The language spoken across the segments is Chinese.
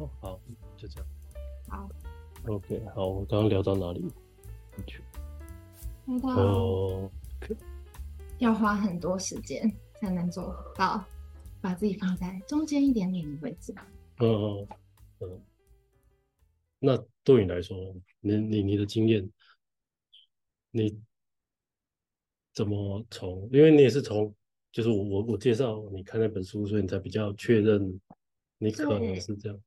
好好，就这样。好，OK，好，我刚刚聊到哪里？去那到哦，要花很多时间才能做到，把自己放在中间一点点的位置。嗯嗯嗯。那对你来说，你你你的经验，你怎么从？因为你也是从，就是我我我介绍你看那本书，所以你才比较确认你可能是这样。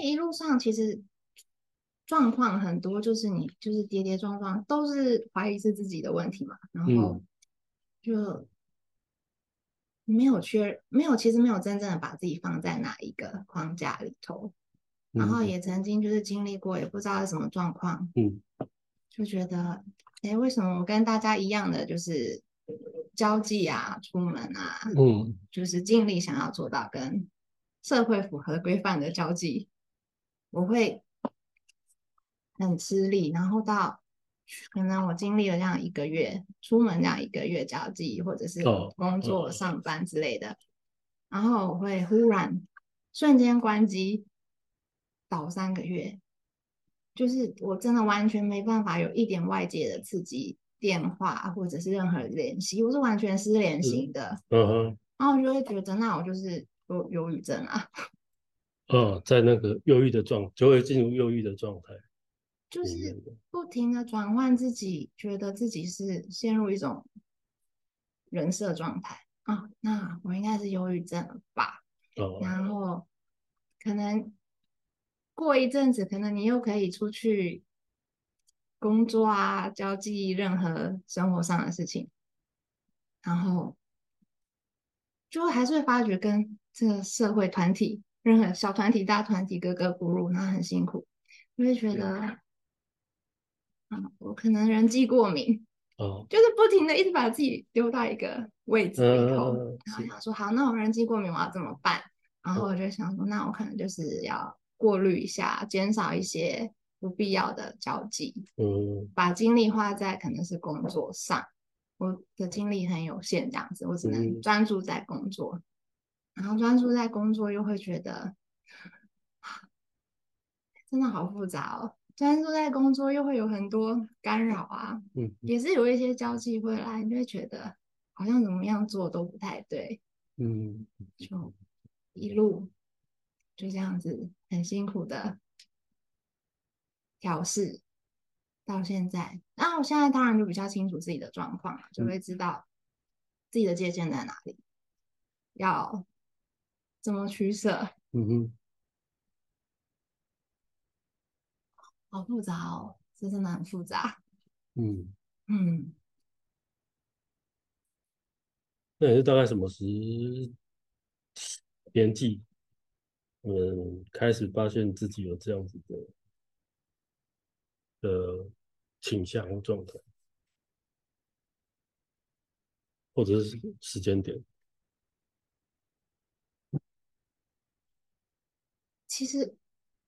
一路上其实状况很多，就是你就是跌跌撞撞，都是怀疑是自己的问题嘛，然后嗯。就没有确没有，其实没有真正的把自己放在哪一个框架里头，然后嗯。也曾经就是经历过，也不知道是什么状况，嗯。就觉得，哎，为什么我跟大家一样的就是交际啊、出门啊，嗯。就是尽力想要做到跟社会符合规范的交际，我会很吃力，然后到可能我经历了这样一个月，出门这样一个月交际，或者是哦工作、哦上班之类的，然后我会忽然瞬间关机，倒三个月，就是我真的完全没办法有一点外界的刺激，电话或者是任何联系，我是完全失联型的。嗯哼。然后我就会觉得，那我就是有忧郁症啊，嗯，在那个忧郁的状，就会进入忧郁的状态就是。不停的转换自己，觉得自己是陷入一种人设状态啊，那我应该是忧郁症了吧？哦，然后可能过一阵子，可能你又可以出去工作啊，交际任何生活上的事情，然后就还是会发觉跟这个社会团体，任何小团体、大团体格格不入，然后很辛苦，就会觉得，啊，我可能人际过敏，哦，就是不停的一直把自己丢到一个位置里头，嗯，然后，想说好，那我人际过敏我要怎么办？然后我就想说，那我可能就是要过滤一下，减少一些不必要的交际，嗯。把精力花在可能是工作上。我的精力很有限，这样子，我只能嗯。专注在工作。然后专注在工作，又会觉得真的好复杂哦。专注在工作，又会有很多干扰啊，嗯也是有一些交际会来，你就会觉得好像怎么样做都不太对，嗯就一路就这样子很辛苦的调试到现在。那我现在当然就比较清楚自己的状况了，就会知道自己的界限在哪里，要怎么取舍，嗯哼，好复杂哦，这真的很复杂。嗯，嗯，那你是大概什么时年纪，嗯，开始发现自己有这样子的的倾向或状态，或者是时间点？其实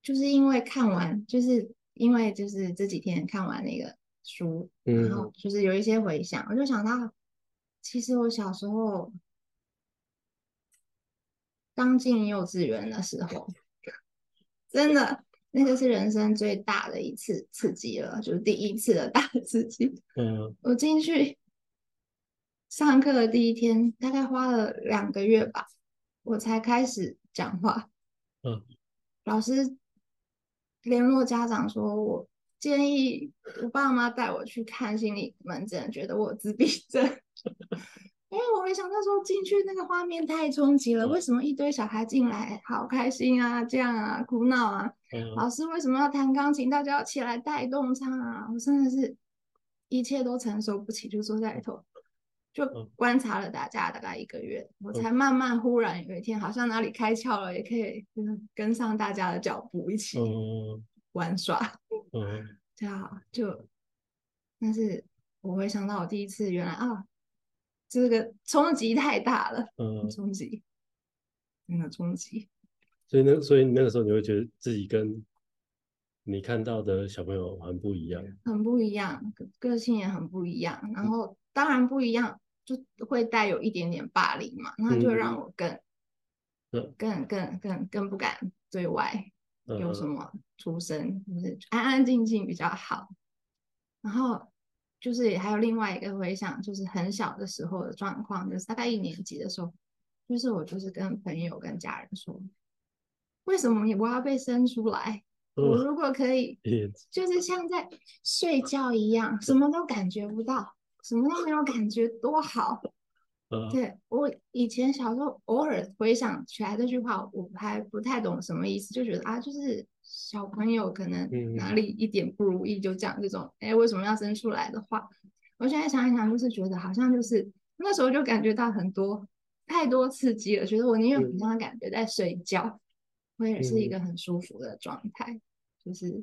就是因为看完，就是因为就是这几天看完那个书，然后嗯就是有一些回想，我就想到，其实我小时候刚进幼稚园的时候，真的那个是人生最大的一次刺激了，就是第一次的大刺激。嗯我进去上课的第一天，大概花了两个月吧，我才开始讲话。嗯老师联络家长说，我建议我爸妈带我去看心理门诊，觉得我有自闭症。因为我没想到说进去那个画面太冲击了，嗯为什么一堆小孩进来好开心啊，这样啊，哭闹啊？嗯老师为什么要弹钢琴？大家要起来带动唱啊！我真的是一切都承受不起，就坐在里头，就嗯观察了大家大概一个月，我才慢慢忽然有一天好像哪里开窍了，也可以跟跟上大家的脚步一起嗯 玩耍，嗯这样就，但是我回想到我第一次原来啊，这个冲击太大了，嗯，冲击，真的冲击。所以那所以那个时候你会觉得自己跟你看到的小朋友很不一样。很不一样，个个性也很不一样。然后当然不一样，就会带有一点点霸凌嘛，那就让我更、嗯更、更、更、更不敢对外有什。么出生，就是安安静静比较好。然后就是还有另外一个回想，就是很小的时候的状况，就是大概一年级的时候，就是我就是跟朋友跟家人说，为什么我要被生出来？我如果可以，就是像在睡觉一样，什么都感觉不到，什么都没有感觉，多好。对我以前小时候偶尔回想起来这句话，我还不太懂什么意思，就觉得啊，就是小朋友可能哪里一点不如意就讲这种，哎，为什么要生出来的话，我现在想一想，就是觉得好像就是那时候就感觉到很多太多刺激了，觉得我宁愿好像感觉在睡觉，我也是一个很舒服的状态，就是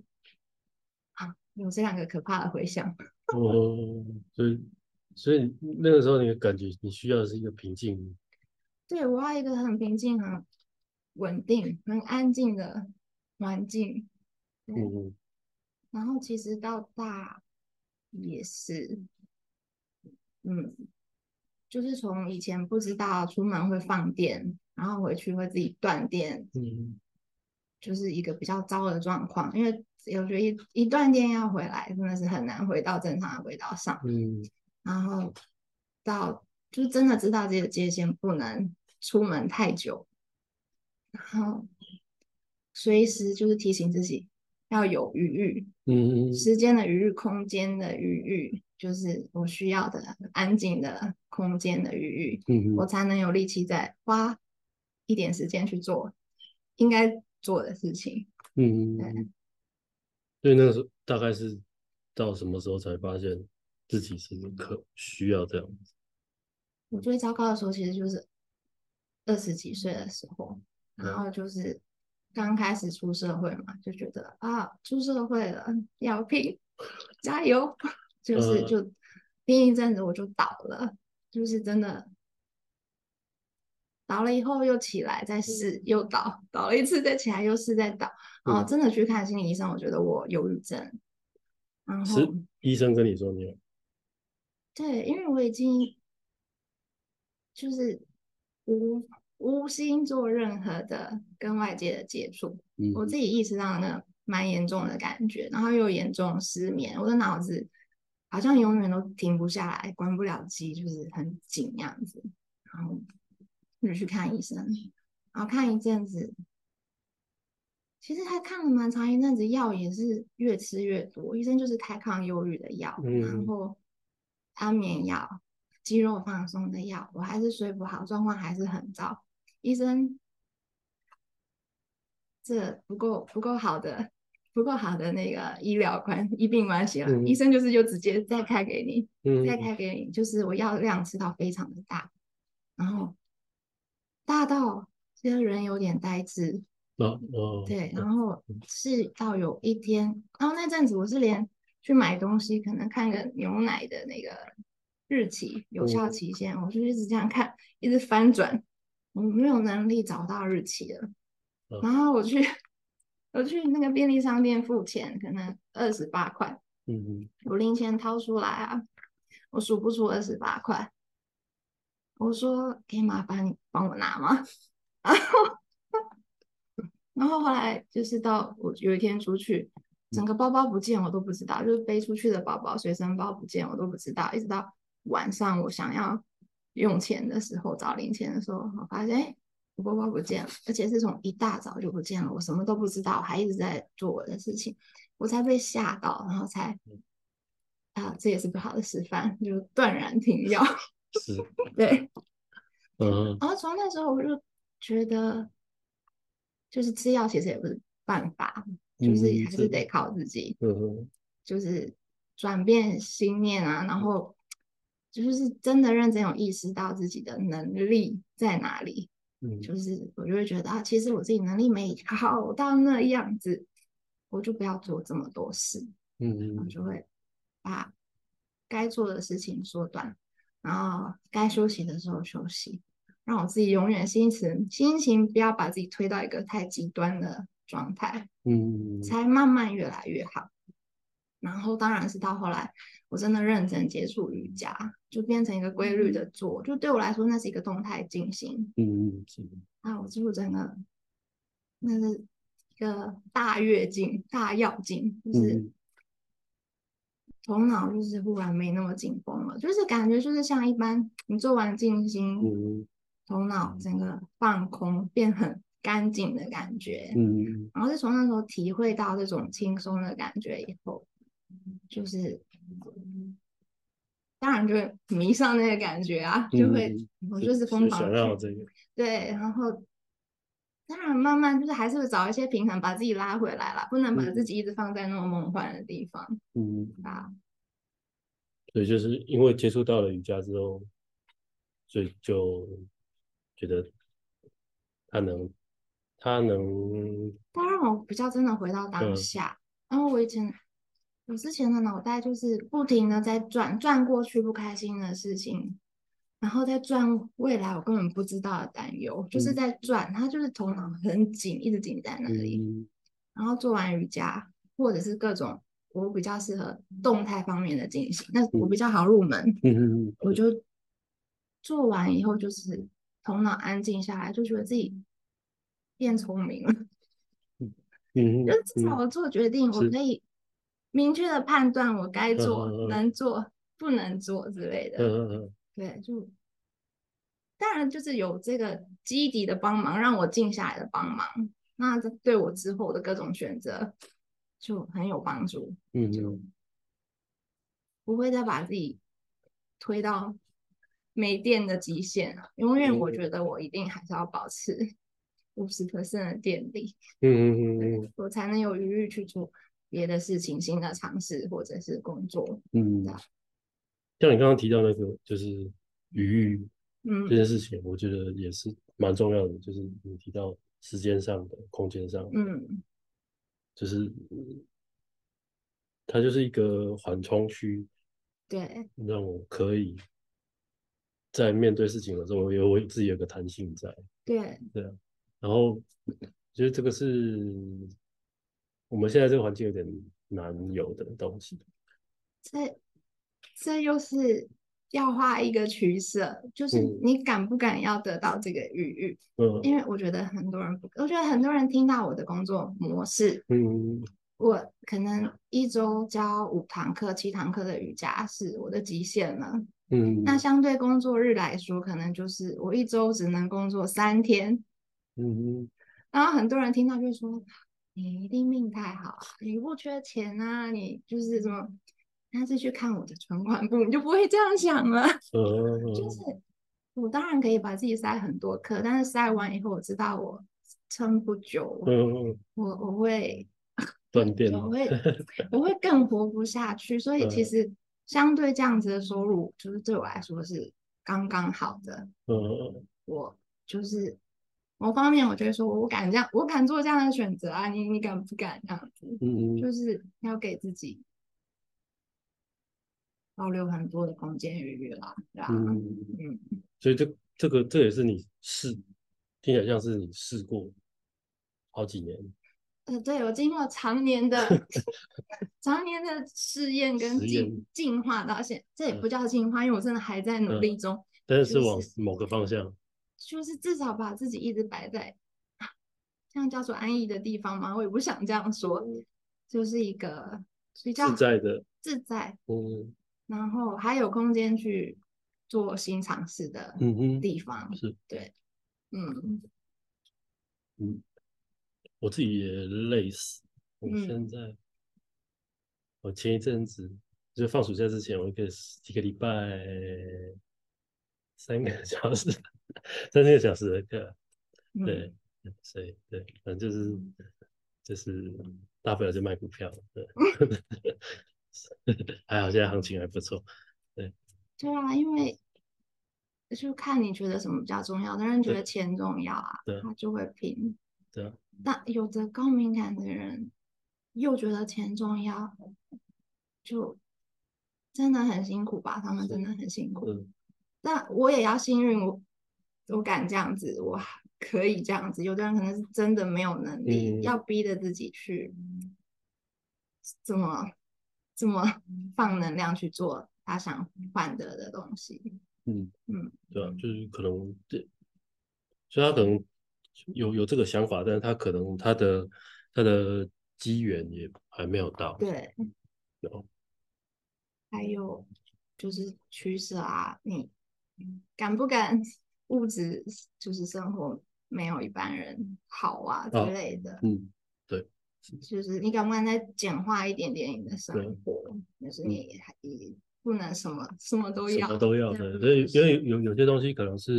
啊，有这两个可怕的回想。哦，所以。所以那个时候，你的感觉，你需要的是一个平静。对，我要一个很平静、很稳定、很安静的环境。嗯。然后其实到大也是，嗯，就是从以前不知道出门会放电，然后回去会自己断电，嗯，就是一个比较糟的状况。因为我觉得一一断电要回来，真的是很难回到正常的轨道上。嗯。然后到就真的知道自己的界限，不能出门太久，然后随时就是提醒自己要有余裕，嗯，时间的余裕、空间的余裕，就是我需要的安静的空间的余裕，嗯，我才能有力气再花一点时间去做应该做的事情，嗯，对。所以那个时候大概是到什么时候才发现？自己是可需要这样子。我最糟糕的时候其实就是二十几岁的时候，然后就是刚开始出社会嘛，就觉得啊，出社会了 要拼，加油，就是就拼一阵子我就倒了，就是真的倒了以后又起来再试，又倒，倒了一次再起来又试再倒，然后真的去看心理医生，我觉得我忧郁症。然后医生跟你说你有。对，因为我已经就是无无心做任何的跟外界的接触，我自己意识到那蛮严重的感觉，然后又严重失眠，我的脑子好像永远都停不下来，关不了机，就是很紧样子，然后就去看医生，然后看一阵子，其实他看了蛮长一阵子，药也是越吃越多，医生就是开抗忧郁的药，然后。安眠药、肌肉放松的药，我还是睡不好，状况还是很糟。医生，这不够不够好的，不够好的那个医疗关医病关系了。医生就是就直接再开给你，再开给你，就是我药量吃到非常的大，然后大到这个人有点呆滞。哦哦，对，然后是到有一天，然后那阵子我是连。去买东西，可能看个牛奶的那个日期、有效期限，我就一直这样看，一直翻转，我没有能力找到日期了。然后我去，我去那个便利商店付钱，可能二十八块，嗯嗯，我零钱掏出来啊，我数不出二十八块。我说可以麻烦你帮我拿吗？然后，然后后来就是到我有一天出去。整个包包不见，我都不知道，就是背出去的包包、随身包不见，我都不知道。一直到晚上，我想要用钱的时候，找零钱的时候，我发现，哎，我包包不见了，而且是从一大早就不见了。我什么都不知道，还一直在做我的事情，我才被吓到，然后才啊，这也是不好的示范，就断然停药。是，对，嗯。然后从那时候我就觉得，就是吃药其实也不是办法。就是还是得靠自己，就是转变心念啊，然后就是真的认真有意识到自己的能力在哪里，嗯，就是我就会觉得啊，其实我自己能力没好到那样子，我就不要做这么多事，嗯。嗯，就会把该做的事情缩短，然后该休息的时候休息，让我自己永远心情心情不要把自己推到一个太极端的。状态，嗯，才慢慢越来越好。然后，当然是到后来，我真的认真接触瑜伽，就变成一个规律的做。就对我来说，那是一个动态进行。嗯嗯，是。啊，我几乎真的，那是一个大跃进、大跃进，就是嗯头脑就是忽然没那么紧绷了，就是感觉就是像一般你做完静心，嗯头脑整个放空，变很干净的感觉。嗯然后是从那时候体会到这种轻松的感觉以后，就是当然就会迷上那个感觉啊，就会嗯我就是疯狂想要这个，对，然后当然慢慢就是还是会找一些平衡，把自己拉回来啦，不能把嗯。自己一直放在那种梦幻的地方嗯，啊。所以就是因为接触到了瑜伽之后，所以就觉得他能，他能，它让我比较真的回到当嗯。下，然后我以前我之前的脑袋就是不停的在转转过去不开心的事情，然后再转未来我根本不知道的担忧，就是嗯在转，他就是头脑很紧，一直紧在那里。嗯然后做完瑜伽或者是各种我比较适合动态方面的进行，那我比较好入门，嗯嗯我就做完以后就是头脑安静下来，就觉得自己变聪明了。嗯就至少嗯我做决定，我可以明确的判断我该做、嗯嗯嗯能做、不能做之类的。嗯嗯对，就当然就是有这个基底的帮忙，让我静下来的帮忙，那这对我之后的各种选择就很有帮助，嗯就嗯不会再把自己推到没电的极限了。永远我嗯觉得我一定还是要保持五十 percent 的电力。嗯嗯嗯我才能有余裕去做别的事情、新的尝试或者是工作。嗯，像你刚刚提到那个就是余裕这嗯件事情，我觉得也是蛮重要的，就是你提到时间上的、空间上的，嗯就是嗯它就是一个缓冲区，对让我可以在面对事情的时候，我有我自己有个弹性在，对对啊。然后觉得这个是我们现在这个环境有点难有的东西。这这又是要画一个取舍，就是嗯你敢不敢要得到这个余裕？嗯因为我觉得很多人不，我觉得很多人听到我的工作模式，嗯我可能一周教五堂课、七堂课的瑜伽是我的极限了。嗯那相对工作日来说，可能就是我一周只能工作三天，嗯然后很多人听到就说：“你一定命太好啊，你不缺钱啊，你就是什么。”但是去看我的存款簿，你就不会这样想了。嗯 就是我当然可以把自己塞很多课，但是塞完以后，我知道我撑不久，嗯我我会 断电我会 我会更活不下去。所以其嗯实相对这样子的收入，就是对我来说是刚刚好的。嗯我就是某方面，我觉得说我敢这样，我敢做这样的选择啊，你你敢不敢这样子？嗯就是要给自己保留很多的空间余裕啦，对啊，嗯，嗯，所以这这个这也是你试，听起来像是你试过好几年呃，对我经过常年的 常年的试验跟进进化到现这也嗯不叫进化，因为我真的还在努嗯力中，但是是往某个方向，就是至少把自己一直摆在这样叫做安逸的地方吗？我也不想这样说，就是一个比较自在的，自在，嗯然后还有空间去做新尝试的地方。是对，嗯嗯，我自己也累死。我嗯现在，我前一阵子就放暑假之前，我一个一个礼拜三个小时，三个小时的课，嗯，对，所以对，反正就是就是大不了就卖股票，对，还好现在行情还不错，对对啊，因为就看你觉得什么比较重要，有的人觉得钱重要啊对，他就会拼。对啊，那有的高敏感的人又觉得钱重要，就真的很辛苦吧？他们真的很辛苦。嗯但我也要幸运，我我敢这样子，我可以这样子。有的人可能是真的没有能力，嗯要逼着自己去怎么这么放能量去做他想换得的东西。嗯。嗯，对啊，就是可能这，所以他可能有有这个想法，但是他可能他的他的机缘也还没有到。对，有还有就是取舍啊，你敢不敢物质就是生活没有一般人好啊之哦类的，嗯，就是你敢不敢再简化一点点你的生活？就是你也还也不能什么什么都要什，么都要的，所以因为有有些东西可能是，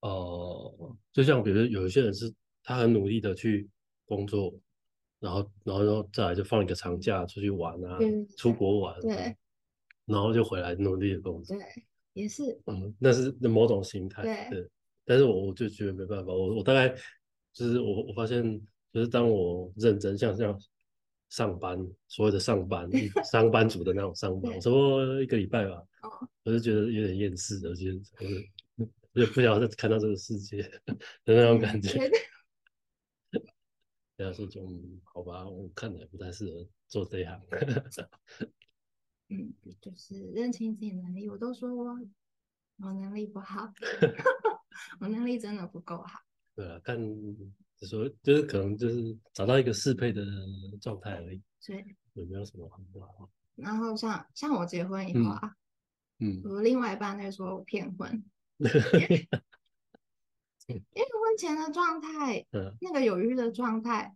呃，就像比如有一些人是他很努力的去工作，然后然后然后再来就放一个长假出去玩啊出国玩，对，然后就回来努力的工作，对，也是嗯，那是某种心态，对但是我我就觉得没办法，我我大概就是我我发现，就是当我认真像这样上班，所谓的上班，上班族的那种上班，对差不多一个礼拜吧，哦，我就觉得有点厌世，我觉得我就不想再看到这个世界的那种感觉。对 对啊，所以就嗯好吧，我看来不太适合做这一行。嗯，就是认清自己能力，我都说我我能力不好，我能力真的不够好。对啊，看就说就是可能就是找到一个适配的状态而已，所以，有没有什么很不好？然后像像我结婚以后啊，嗯，我另外一半在说我骗婚 因为婚前的状态，嗯那个有余的状态，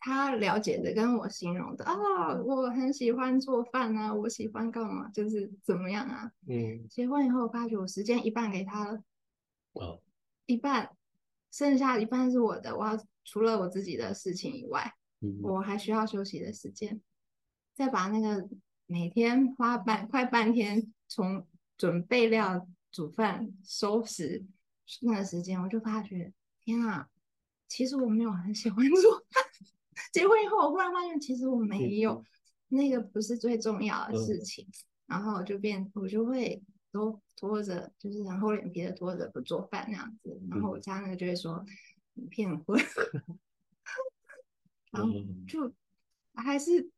他了解的跟我形容的啊、我很喜欢做饭啊，我喜欢干嘛，就是怎么样啊。嗯，结婚以后，我发觉我时间一半给他了，哦，一半，剩下一半是我的，我要除了我自己的事情以外，嗯我还需要休息的时间，再把那个每天花半快半天从准备料、煮饭、收拾那个时间，我就发觉，天啊，其实我没有很喜欢做饭。结婚以后，我忽然发现，其实我没有，那个不是最重要的事情。然后我就变，我就会都拖着，就是很厚脸皮的拖着不做饭那样子。然后我家那个就会说你骗婚，然后嗯就还是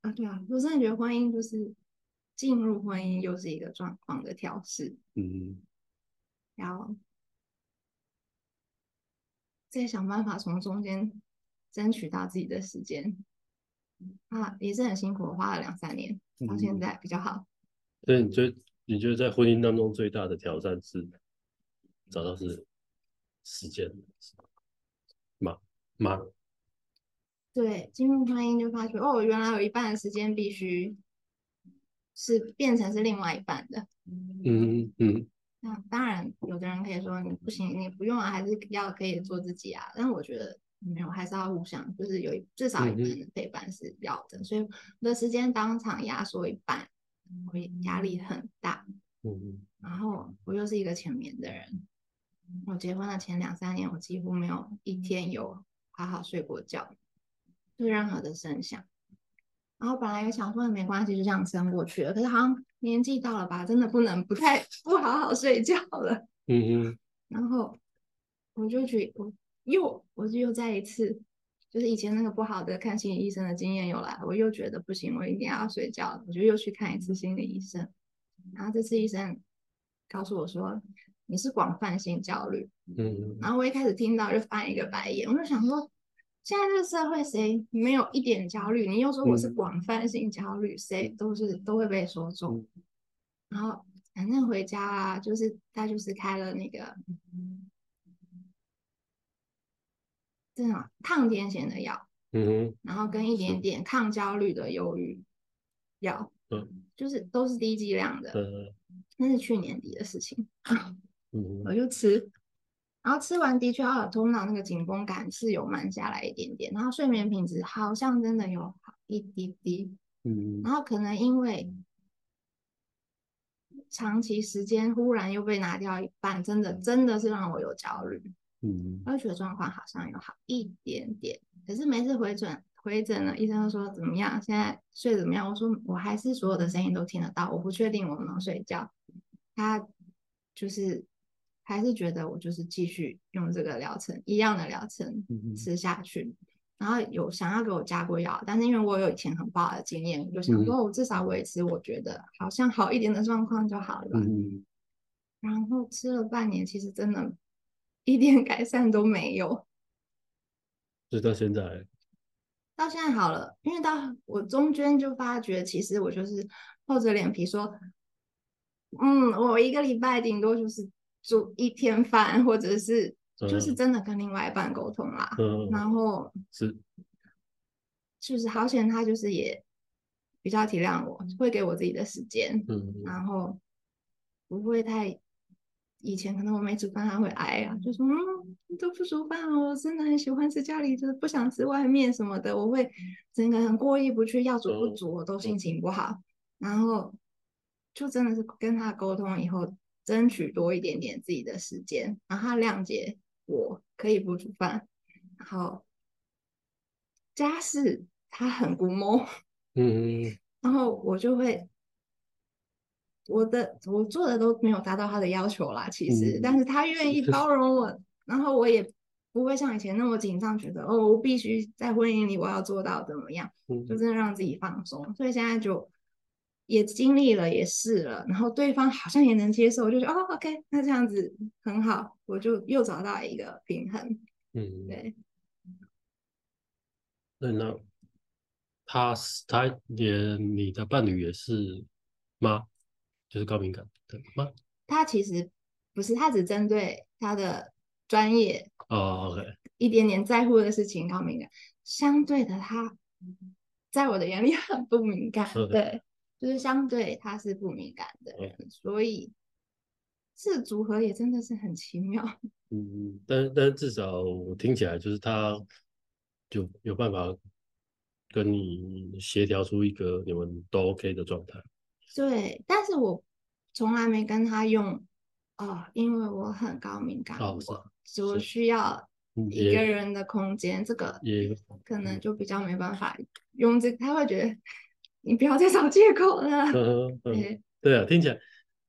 啊，对啊，我真的觉得婚姻就是进入婚姻又是一个状况的调试，嗯然后再想办法从中间争取到自己的时间。啊，也是很辛苦，我花了两三年，到现嗯在比较好。所以你觉得你觉得在婚姻当中最大的挑战是找到是时间吗吗？对，进入婚姻就发觉，哦，原来有一半的时间必须是变成是另外一半的。嗯嗯那当然，有的人可以说你不行，你不用啊，还是要可以做自己啊。但我觉得没有，还是要互相，就是有至少一半的陪伴是要的。所以我的时间当场压缩一半，会压力很大。嗯然后我又是一个浅眠的人，我结婚的前两三年，我几乎没有一天有好好睡过觉，就任何的声响。然后本来也想说没关系，就这样撑过去了。可是好像年纪到了吧，真的不能不太不好好睡觉了。嗯嗯然后我就去，我又我就又再一次，就是以前那个不好的看心理医生的经验又来，我又觉得不行，我一定要睡觉，我就又去看一次心理医生。然后这次医生告诉我说你是广泛性焦虑，嗯然后我一开始听到就翻一个白眼，我就想说，现在这个社会谁没有一点焦虑？你又说我是嗯广泛性焦虑，谁都是都会被说中。然后反正回家啊，就是他就是开了那个这种抗癫痫的药，嗯然后跟一点点抗焦虑的忧郁药，嗯。就是都是低剂量的，呃那是去年底的事情。嗯 我就吃，然后吃完的确奥尔头脑那个紧绷感是有慢下来一点点，然后睡眠品质好像真的有好一滴滴，嗯然后可能因为长期时间忽然又被拿掉一半，真的真的是让我有焦虑，嗯我就觉得状况好像有好一点点，可是每次回诊回诊了，医生就说怎么样，现在睡得怎么样？我说我还是所有的声音都听得到，我不确定我能不能睡觉。他就是还是觉得我就是继续用这个疗程一样的疗程嗯吃下去，然后有想要给我加过药，但是因为我有以前很不好的经验，就想说我至少维持我觉得好像好一点的状况就好了吧。嗯然后吃了半年，其实真的一点改善都没有。直到现在，到现在好了，因为到我中间就发觉，其实我就是厚着脸皮说，嗯，我一个礼拜顶多就是煮一天饭，或者是就是嗯真的跟另外一半沟通啦。嗯，然后是，就是好险，他就是也比较体谅我，会给我自己的时间，嗯然后不会太。以前可能我没煮饭，他会挨啊，就说嗯，都不煮饭哦，我真的很喜欢吃家里就是，不想吃外面什么的。我会整个人过意不去，要煮不煮我都心情不好。然后就真的是跟他沟通以后，争取多一点点自己的时间，然后他谅解我可以不煮饭，然后家事他很估摸，嗯 然后我就会。我的我做的都没有达到他的要求啦，其实，嗯但是他愿意包容我，然后我也不会像以前那么紧张，觉得哦，我必须在婚姻里我要做到怎么样，嗯就真的让自己放松。所以现在就也经历了，也试了，然后对方好像也能接受，我就觉得哦，OK，那这样子很好，我就又找到一个平衡。嗯，对，那那他是他也你的伴侣也是吗？就是高敏感的吗？他其实不是，他只针对他的专业哦，OK，一点点在乎的事情高敏感，相对的他在我的眼里很不敏感对，就是相对他是不敏感的人，所以这组合也真的是很奇妙。嗯，但但至少我听起来就是他就有办法跟你协调出一个你们都 OK 的状态。对，但是我从来没跟他用哦，因为我很高敏感，哦我我需要嗯一个人的空间，这个也可能就比较没办法用这，他会觉得你不要再找借口了。嗯。嗯嗯，对对啊，听起来，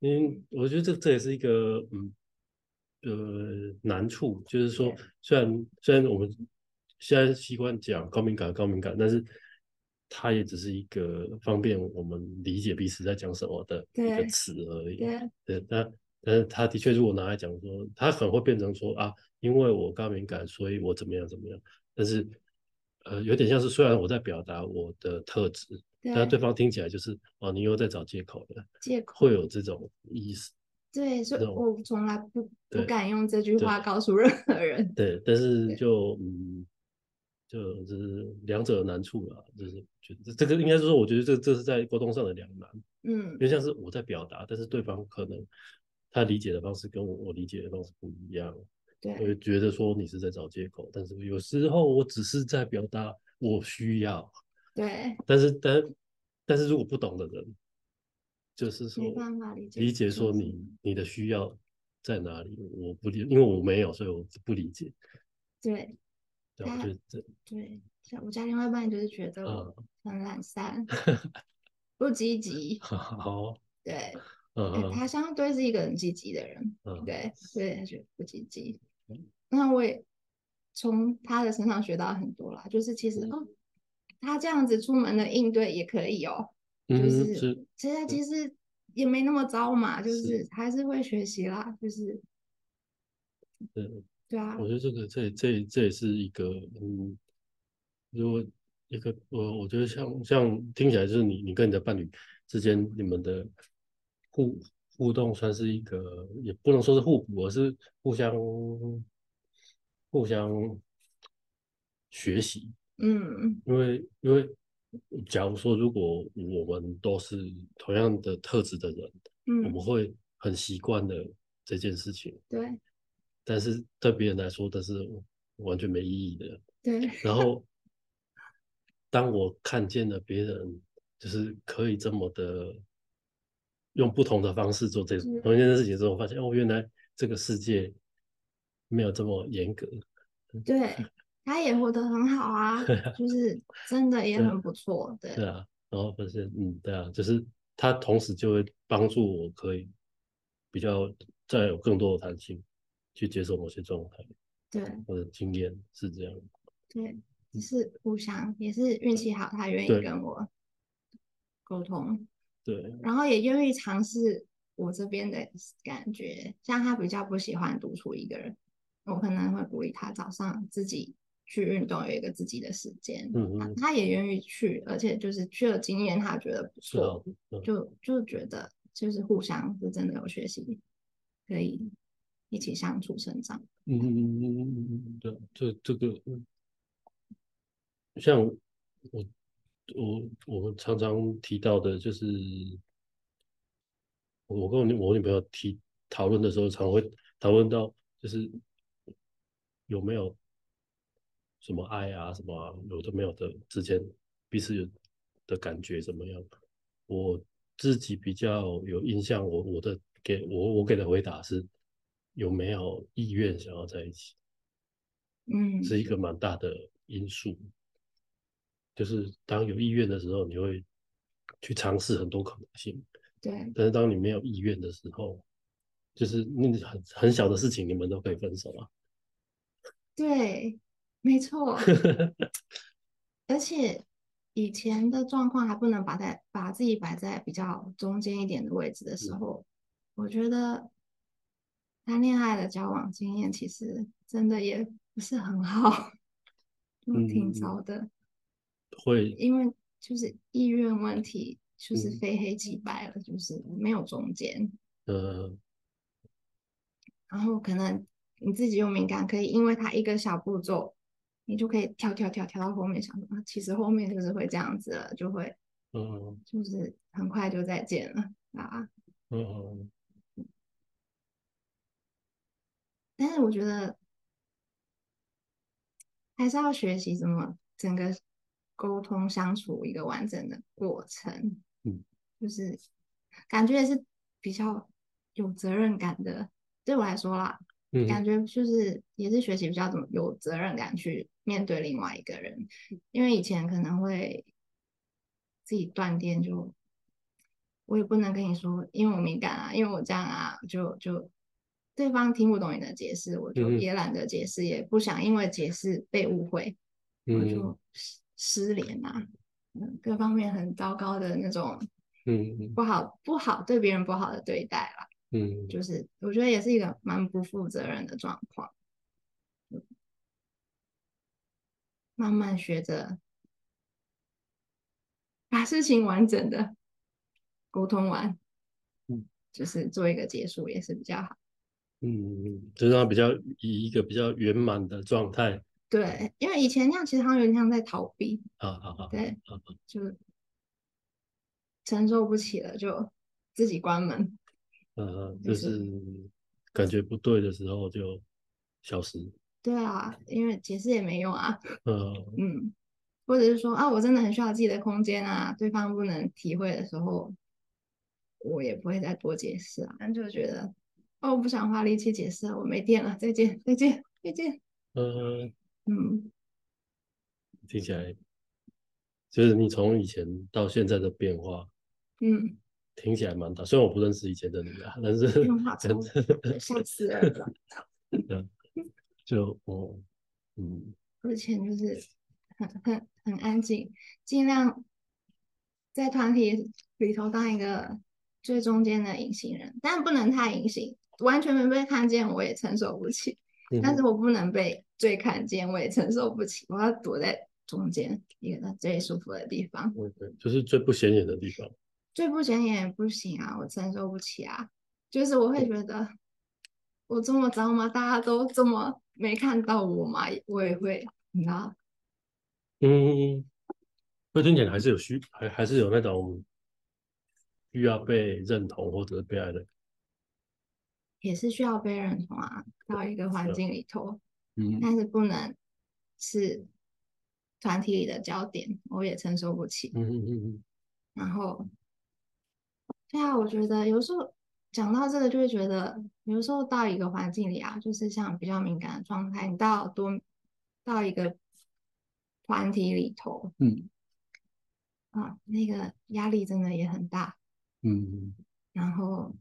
嗯，我觉得这这也是一个嗯呃难处，就是说，虽然虽然我们现在习惯讲高敏感高敏感，但是它也只是一个方便我们理解彼此在讲什么的一个词而已。对对，但但是它的确，如果拿来讲说，它可能会变成说啊，因为我高敏感，所以我怎么样怎么样。但是，呃，有点像是虽然我在表达我的特质，但对对，方听起来就是哦，你又在找借口了，借口。会有这种意思。对，所以我从来不不敢用这句话告诉任何人。对，但是就嗯，就就是两者难处了，就是觉得这个应该是说，我觉得这这是在沟通上的两难，嗯因，为像是我在表达，但是对方可能他理解的方式跟我我理解的方式不一样。我对会觉得说你是在找借口，但是有时候我只是在表达我需要，对，但是但但是如果不懂的人，就是说没办法理解理解说你你的需要在哪里，我不理，因为我没有，所以我不理解。对对，我他觉得这对，像我家另外一半就是觉得我嗯很懒散，不积极。好，对，嗯哎他相对是一个很积极的人，嗯对，所以他觉得不积极嗯。那我也从他的身上学到很多啦，就是其实哦，他这样子出门的应对也可以哦，就嗯是是其实其实也没那么糟嘛，就是是还是会学习啦，就是对。对啊我，觉得这个这这这也是一个嗯，如果一个我我觉得像像听起来就是你你跟你的伴侣之间你们的互互动算是一个也不能说是互补，而是互相互相学习。嗯因为因为假如说如果我们都是同样的特质的人，嗯我嗯，们会很习惯的这件事情。对但是对别人来说，但是完全没意义的。对 然后，当我看见了别人就是可以这么的用不同的方式做这嗯同一件事情之后，我发现哦，原来这个世界没有这么严格。对，他也活得很好啊，就 是真的也很不错，对对啊，然后发现嗯，对啊，就是他同时就会帮助我可以比较再有更多的弹性去接受某些状态。对我的经验是这样。对，只是互相也是运气好，他愿意跟我沟通，对，然后也愿意尝试我这边的感觉。像他比较不喜欢独处一个人，我可能会鼓励他早上自己去运动有一个自己的时间，嗯嗯，他他也愿意去，而且就是去了经验，他觉得不错，，嗯就就觉得就是互相是真的有学习，可以一起相处成长。嗯嗯嗯嗯嗯嗯，对，这这个，像我我我们常常提到的，就是我跟我女我女朋友提讨论的时候，常会讨论到就是有没有什么爱啊，什么有的没有的之间彼此有的感觉怎么样？我自己比较有印象，我我的给我我给的回答是有没有意愿想要在一起。嗯，是一个蛮大的因素。就是当有意愿的时候，你会去尝试很多可能性，对但是当你没有意愿的时候，就是那很很小的事情，你们都可以分手啊。对，没错。而且以前的状况还不能把在把自己摆在比较中间一点的位置的时候，我觉得谈恋爱的交往经验其实真的也不是很好，就 挺嗯糟的。会，因为就是意愿问题，就是嗯非黑即白了，就是没有中间。呃，然后可能你自己又敏感，可以因为他一个小步骤，你就可以跳跳跳跳到后面，想说啊，其实后面就是会这样子了，就会嗯就是很快就再见了啊。嗯但是我觉得还是要学习怎么整个沟通相处一个完整的过程，嗯，就是感觉也是比较有责任感的。对我来说啦，嗯感觉就是也是学习比较怎么有责任感去面对另外一个人，因为以前可能会自己断电就，我也不能跟你说，因为我敏感啊，因为我这样啊，就就对方听不懂你的解释，我就嗯也懒得解释，也不想因为解释被误会，我嗯就失失联啊，嗯，各方面很糟糕的那种嗯不好不好对别人不好的对待啦。嗯就是我觉得也是一个蛮不负责任的状况。慢慢学着把事情完整的沟通完，嗯，就是做一个结束也是比较好。嗯，就让它比较以一个比较圆满的状态对，因为以前那样其实好像有点像在逃避，啊啊啊，对啊啊就承受不起了就自己关门。嗯嗯就是是感觉不对的时候就消失，对啊，因为解释也没用啊。嗯，嗯，或者是说啊，我真的很需要自己的空间啊，对方不能体会的时候，我也不会再多解释啊，就觉得哦，我不想花力气解释了，我没电了，再见，再见，再见。嗯，嗯，听起来就是你从以前到现在的变化，嗯，听起来蛮大。虽然我不认识以前的你啊，但是变化超吓死人了。就我，嗯而且就是很很很安静，尽量在团体里头当一个最中间的隐形人，但不能太隐形，完全没被看见我也承受不起。嗯但是我不能被最看见，我也承受不起，我要躲在中间一个最舒服的地方。就是最不显眼的地方。最不显眼也不行啊，我承受不起啊。就是我会觉得我这么糟吗？大家都这么没看到我吗？我也会，你知道，嗯，会听起来还是有需，还还是有那种需要被认同或者是被爱的。也是需要被认同啊，到一个环境里头，嗯。但是不能是团体里的焦点，我也承受不起。嗯嗯嗯然后，对啊，我觉得有时候讲到这个，就会觉得有时候到一个环境里啊，就是像比较敏感的状态，你到多到一个团体里头嗯。啊，那个压力真的也很大。嗯。然后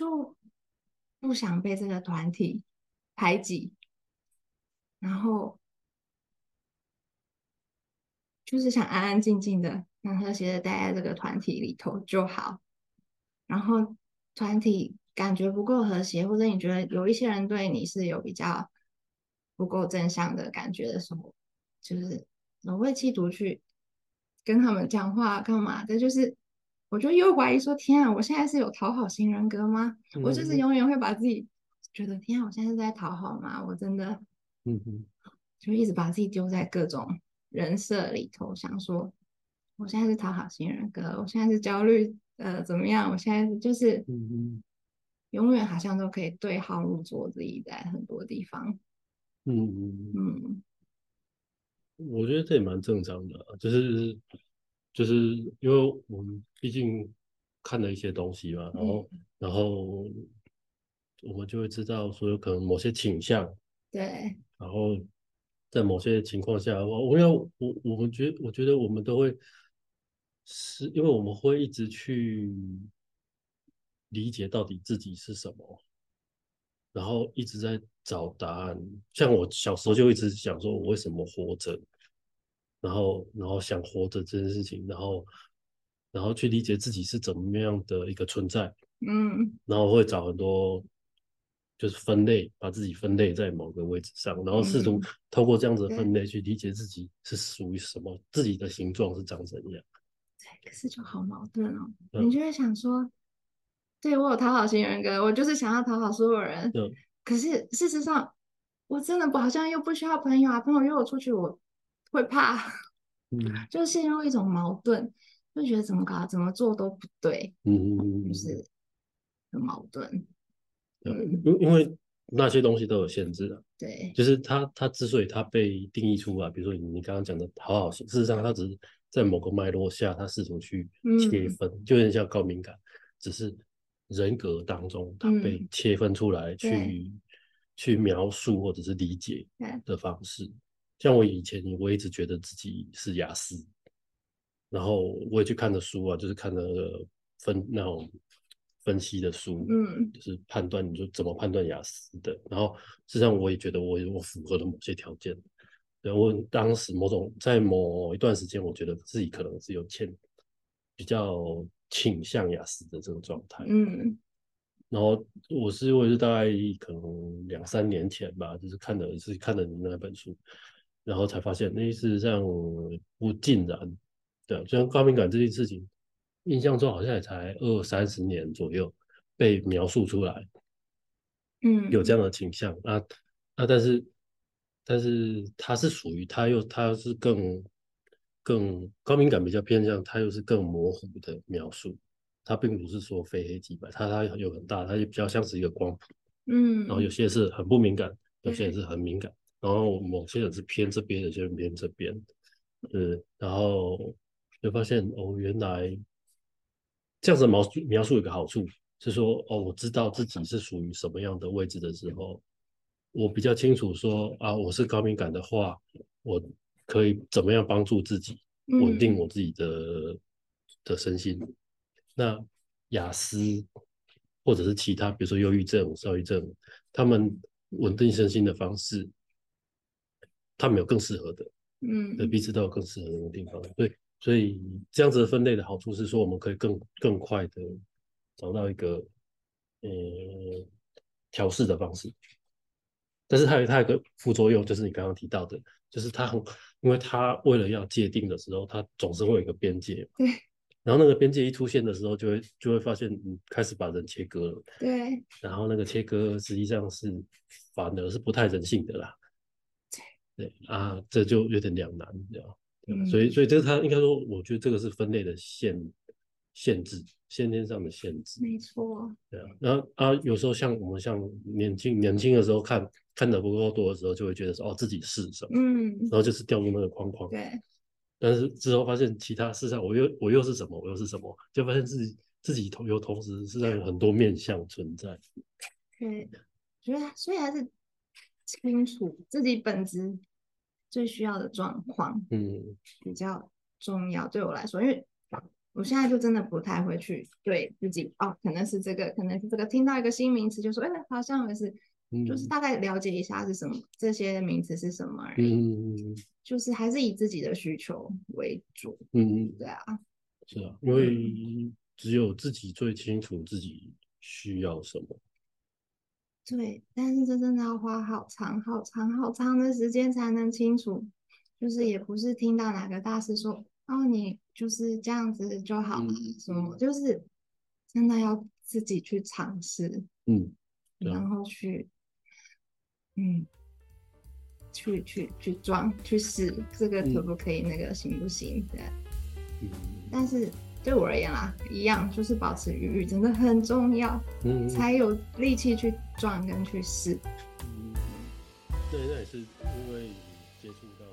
就不想被这个团体排挤，然后就是想安安静静的、很和谐的待在这个团体里头就好。然后团体感觉不够和谐，或者你觉得有一些人对你是有比较不够正向的感觉的时候，就是我会企图去跟他们讲话干嘛的，就是我就又怀疑说，天啊，我现在是有讨好型人格吗？我就是嗯永远会把自己觉得，天啊，我现在是在讨好吗？我真的嗯嗯就一直把自己丢在各种人设里头，想说我现在是讨好型人格，我现在是焦虑，呃，怎么样？我现在就是嗯嗯永远好像都可以对号入座，自己在很多地方，嗯嗯，嗯我觉得这也蛮正常的啊，就是就是因为我们毕竟看了一些东西嘛，然后然后我们就会知道说有可能某些倾向，对，然后在某些情况下，我我要我我们觉我觉得我们都会是因为我们会一直去理解到底自己是什么，然后一直在找答案。像我小时候就一直想说，我为什么活着，然后然后想活着这件事情，然后然后去理解自己是怎么样的一个存在，嗯。然后会找很多就是分类，把自己分类在某个位置上，然后试图嗯透过这样子的分类去理解自己是属于什么，自己的形状是长怎样。对可是就好矛盾哦，嗯。你就会想说，对我有讨好型人格，我就是想要讨好所有人，嗯。可是事实上我真的不好像又不需要朋友啊，朋友约我出去我会怕，嗯。就陷入一种矛盾，就觉得怎么搞怎么做都不对，嗯就是很矛盾，因因为那些东西都有限制啊，对，就是它它之所以它被定义出来，比如说你你刚刚讲的讨好型，事实上它只是在某个脉络下，它试图去切嗯。分，就有点像高敏感，只是人格当中它被嗯。切分出来对。去去描述或者是理解的方式。像我以前我一直觉得自己是雅思，然后我也去看的书啊，就是看了分那种分析的书，嗯就是判断你就怎么判断雅思的。然后事实上我也觉得我我符合了某些条件，然后当时某种在某一段时间，我觉得自己可能是有欠比较倾向雅思的这个状态。嗯然后我是我是大概可能两三年前吧，就是看的是看的你那本书，然后才发现，那事实上不尽然，对啊，就像高敏感这件事情，印象中好像也才二三十年左右被描述出来，嗯，有这样的倾向。啊啊，但是但是它是属于它又它是更更高敏感比较偏向，它又是更模糊的描述，它并不是说非黑即白，它它有很大，它也比较像是一个光谱，嗯，然后有些是很不敏感，有些是很敏感，然后某些人是偏这边，有些人偏这边，呃，然后就发现哦，原来这样子描述描述有个好处是说，哦，我知道自己是属于什么样的位置的时候，我比较清楚说啊，我是高敏感的话，我可以怎么样帮助自己稳定嗯我自己的的身心。那雅思或者是其他，比如说忧郁症、躁郁症，他们稳定身心的方式，他们有更适合的，嗯。对，彼此都有更适合的地方。对，所以这样子的分类的好处是说，我们可以更更快的找到一个呃调试的方式。但是它有它有个副作用，就是你刚刚提到的，就是它很，因为它为了要界定的时候，它总是会有一个边界，对。然后那个边界一出现的时候，就会就会发现，嗯，开始把人切割了，对。然后那个切割实际上是反而是不太人性的啦，对啊，这就有点两难，对吧嗯所以所以这个它应该说，我觉得这个是分类的限限制，先天上的限制，没错，对啊，然后啊，有时候像我们像年轻年轻的时候看看的不够多的时候，就会觉得说哦自己是什么，嗯然后就是掉入那个框框。对但是之后发现其他事上我又我又是什么，我又是什么，就发现自己自己同有同时是在有很多面向存在。对，觉得所以还是清楚自己本职最需要的状况嗯。比较重要，对我来说，因为我现在就真的不太会去对自己哦，可能是这个，可能是这个，听到一个新名词就说，哎，好像也是，就是嗯大概了解一下是什么，这些名词是什么而已，嗯。就是还是以自己的需求为主，嗯，对啊，是啊，因为只有自己最清楚自己需要什么。对，但是这真的要花好长、好长、好长的时间才能清楚。就是也不是听到哪个大师说，哦，你就是这样子就好了，什么，就是真的要自己去尝试，嗯，然后去，嗯，去去去装去试这个可不可以，那个行不行？对，嗯，但是。对我而言啦，一样就是保持愉悦真的很重要，嗯，才有力气去撞跟去试。嗯，对，那也是因为你接触到。